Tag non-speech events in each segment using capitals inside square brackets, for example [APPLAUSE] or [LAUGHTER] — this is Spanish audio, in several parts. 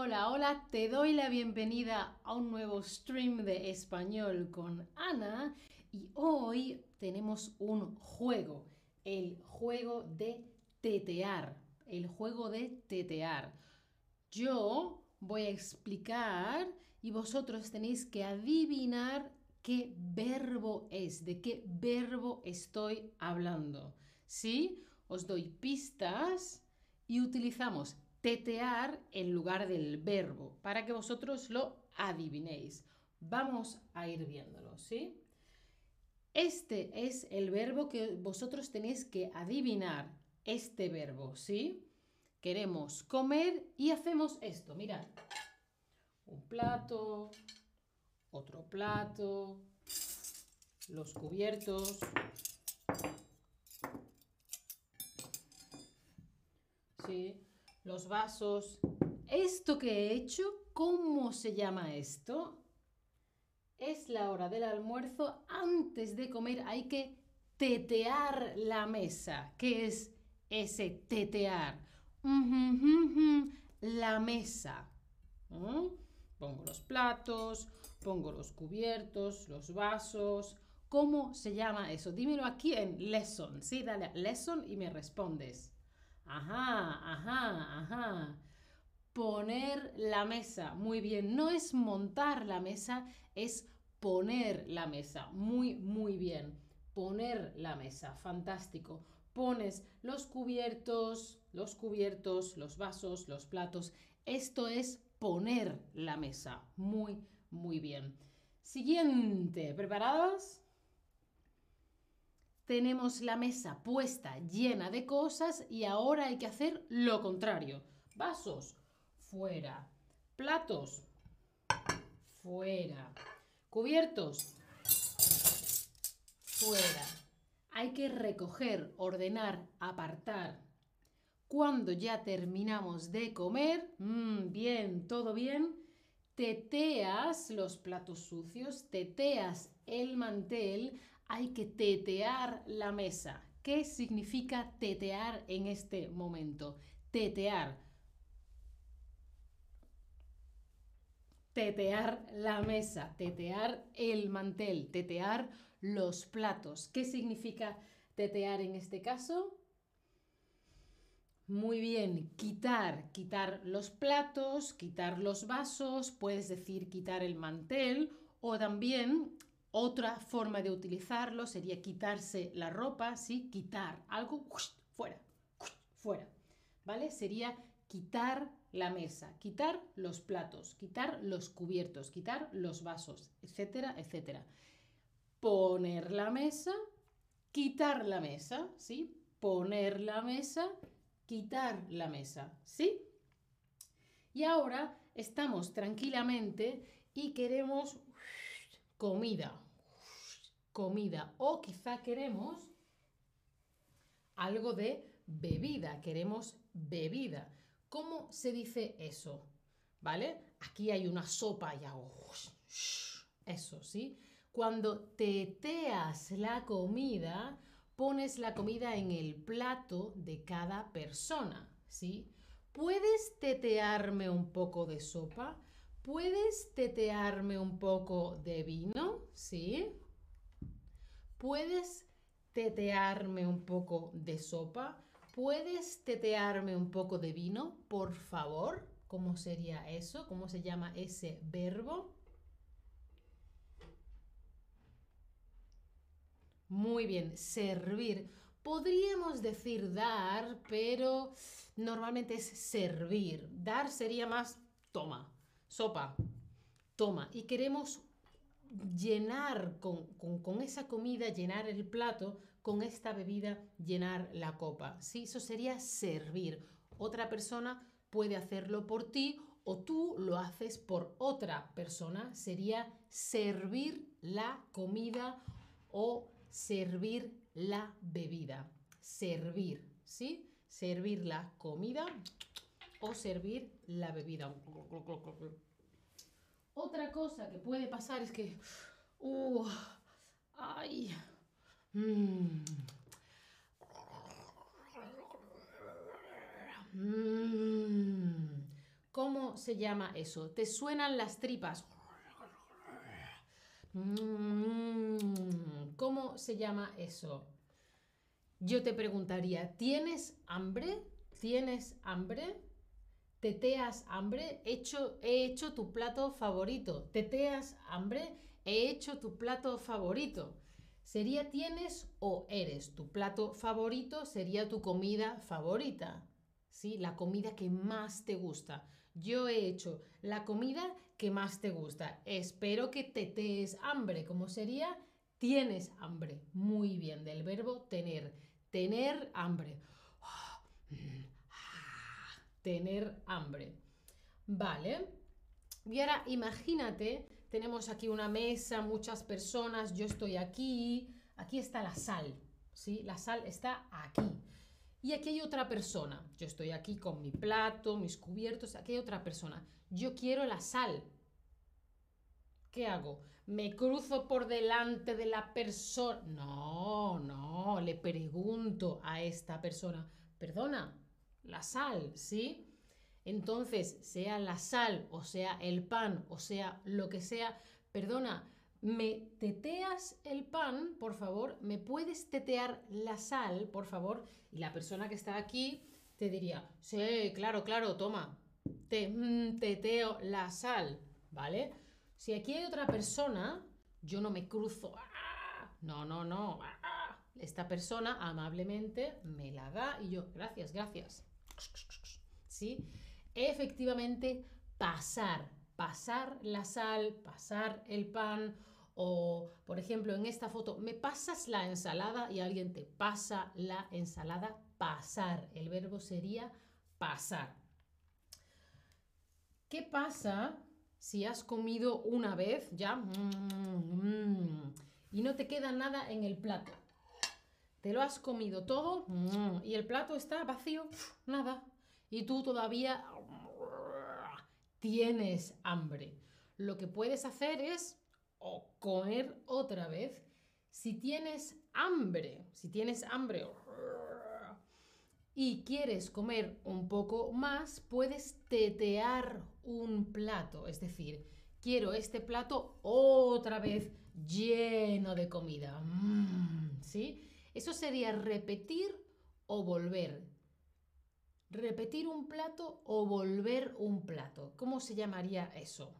Hola, hola, te doy la bienvenida a un nuevo stream de español con Ana y hoy tenemos un juego, el juego de tetear, el juego de tetear. Yo voy a explicar y vosotros tenéis que adivinar qué verbo es, de qué verbo estoy hablando. ¿Sí? Os doy pistas y utilizamos tetear en lugar del verbo, para que vosotros lo adivinéis. Vamos a ir viéndolo, ¿sí? Este es el verbo que vosotros tenéis que adivinar, este verbo, ¿sí? Queremos comer y hacemos esto, mirad. Un plato, otro plato, los cubiertos. ¿Sí? Los vasos. Esto que he hecho, ¿cómo se llama esto? Es la hora del almuerzo. Antes de comer hay que tetear la mesa. ¿Qué es ese tetear? La mesa. ¿Mm? Pongo los platos, pongo los cubiertos, los vasos. ¿Cómo se llama eso? Dímelo aquí en lesson. Sí, dale lesson y me respondes. Ajá, ajá, ajá. Poner la mesa. Muy bien. No es montar la mesa, es poner la mesa. Muy, muy bien. Poner la mesa. Fantástico. Pones los cubiertos, los cubiertos, los vasos, los platos. Esto es poner la mesa. Muy, muy bien. Siguiente. ¿Preparados? Tenemos la mesa puesta llena de cosas y ahora hay que hacer lo contrario. Vasos, fuera. Platos, fuera. Cubiertos, fuera. Hay que recoger, ordenar, apartar. Cuando ya terminamos de comer, mmm, bien, todo bien, teteas los platos sucios, teteas el mantel, hay que tetear la mesa. ¿Qué significa tetear en este momento? Tetear. Tetear la mesa, tetear el mantel, tetear los platos. ¿Qué significa tetear en este caso? Muy bien, quitar, quitar los platos, quitar los vasos, puedes decir quitar el mantel o también otra forma de utilizarlo sería quitarse la ropa, ¿sí? Quitar algo, fuera, fuera, ¿vale? Sería quitar la mesa, quitar los platos, quitar los cubiertos, quitar los vasos, etcétera, etcétera. Poner la mesa, quitar la mesa, ¿sí? Poner la mesa, quitar la mesa, ¿sí? Y ahora estamos tranquilamente y queremos comida, comida. O quizá queremos algo de bebida, queremos bebida. ¿Cómo se dice eso? ¿Vale? Aquí hay una sopa y hago eso, ¿sí? Cuando teteas la comida, pones la comida en el plato de cada persona, ¿sí? ¿Puedes tetearme un poco de sopa? ¿Puedes tetearme un poco de vino? ¿Sí? ¿Puedes tetearme un poco de sopa? ¿Puedes tetearme un poco de vino, por favor? ¿Cómo sería eso? ¿Cómo se llama ese verbo? Muy bien, servir. Podríamos decir dar, pero normalmente es servir. Dar sería más toma sopa, toma, y queremos llenar con, esa comida, llenar el plato, con esta bebida, llenar la copa. ¿sí? Eso sería servir. Otra persona puede hacerlo por ti o tú lo haces por otra persona. Sería servir la comida o servir la bebida. Servir, ¿sí? Servir la comida o servir la bebida. Otra cosa que puede pasar es que... Uh, ay. Mm. Mm. ¿Cómo se llama eso? ¿Te suenan las tripas? Mm, ¿Cómo se llama eso? Yo te preguntaría, ¿tienes hambre? ¿Tienes hambre? ¿Teteas hambre? Hecho, he hecho tu plato favorito. ¿Teteas hambre? He hecho tu plato favorito. ¿Sería tienes o eres? Tu plato favorito sería tu comida favorita. ¿Sí? La comida que más te gusta. Yo he hecho la comida que más te gusta. Espero que tetees hambre. ¿Cómo sería? Tienes hambre. Muy bien, del verbo tener. Tener hambre. Tener hambre. Vale. Y ahora imagínate, tenemos aquí una mesa, muchas personas, yo estoy aquí, aquí está la sal, ¿sí? La sal está aquí. Y aquí hay otra persona. Yo estoy aquí con mi plato, mis cubiertos, aquí hay otra persona. Yo quiero la sal. ¿Qué hago? ¿Me cruzo por delante de la persona? No, no, le pregunto a esta persona, perdona, la sal, ¿sí? Entonces, sea la sal o sea el pan o sea lo que sea, perdona, ¿me teteas el pan, por favor? ¿Me puedes tetear la sal, por favor? Y la persona que está aquí te diría, sí, claro, claro, toma, te mm, teteo la sal, ¿vale? Si aquí hay otra persona, yo no me cruzo, ¡ah! no, no, no, ¡ah! esta persona amablemente me la da y yo, gracias, gracias. ¿Sí? efectivamente pasar, pasar la sal, pasar el pan o, por ejemplo, en esta foto, me pasas la ensalada y alguien te pasa la ensalada, pasar. El verbo sería pasar. ¿Qué pasa si has comido una vez ya mm, y no te queda nada en el plato? Te lo has comido todo mm, y el plato está vacío, nada. Y tú todavía tienes hambre. Lo que puedes hacer es o comer otra vez. Si tienes hambre, si tienes hambre y quieres comer un poco más, puedes tetear un plato. Es decir, quiero este plato otra vez lleno de comida. Mm, ¿Sí? Eso sería repetir o volver repetir un plato o volver un plato. ¿Cómo se llamaría eso?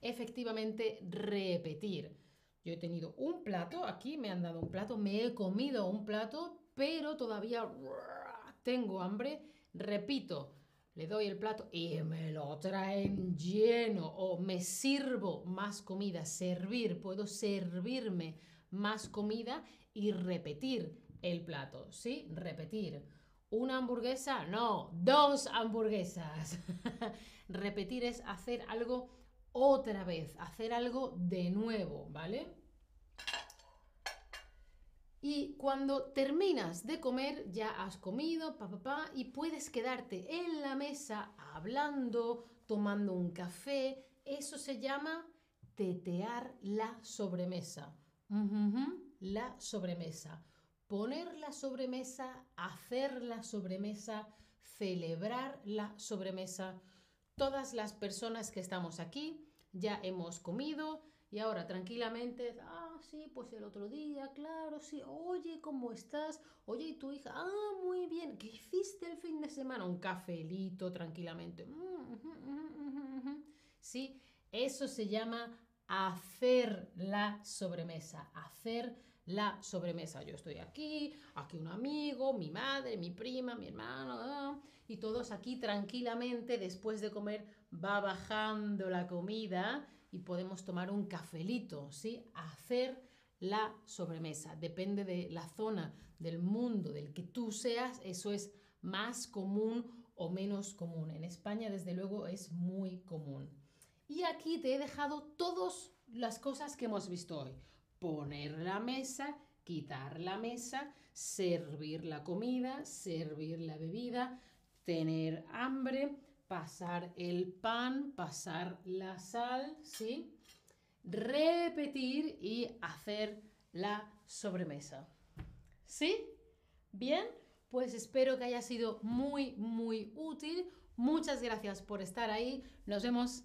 Efectivamente, repetir. Yo he tenido un plato, aquí me han dado un plato, me he comido un plato, pero todavía tengo hambre. Repito, le doy el plato y me lo traen lleno o me sirvo más comida, servir, puedo servirme más comida y repetir el plato, ¿sí? Repetir. ¿Una hamburguesa? No, dos hamburguesas. [LAUGHS] Repetir es hacer algo otra vez, hacer algo de nuevo, ¿vale? Y cuando terminas de comer, ya has comido, pa, pa, y puedes quedarte en la mesa hablando, tomando un café. Eso se llama tetear la sobremesa. La sobremesa poner la sobremesa, hacer la sobremesa, celebrar la sobremesa. Todas las personas que estamos aquí ya hemos comido y ahora tranquilamente, ah, sí, pues el otro día, claro, sí, oye, ¿cómo estás? Oye, ¿y tu hija? Ah, muy bien, ¿qué hiciste el fin de semana? Un cafelito tranquilamente. Sí, eso se llama hacer la sobremesa, hacer la sobremesa. Yo estoy aquí, aquí un amigo, mi madre, mi prima, mi hermano, ah, y todos aquí tranquilamente después de comer va bajando la comida y podemos tomar un cafelito, ¿sí? Hacer la sobremesa. Depende de la zona del mundo del que tú seas, eso es más común o menos común. En España, desde luego, es muy común. Y aquí te he dejado todas las cosas que hemos visto hoy poner la mesa, quitar la mesa, servir la comida, servir la bebida, tener hambre, pasar el pan, pasar la sal, ¿sí? Repetir y hacer la sobremesa. ¿Sí? Bien, pues espero que haya sido muy, muy útil. Muchas gracias por estar ahí. Nos vemos.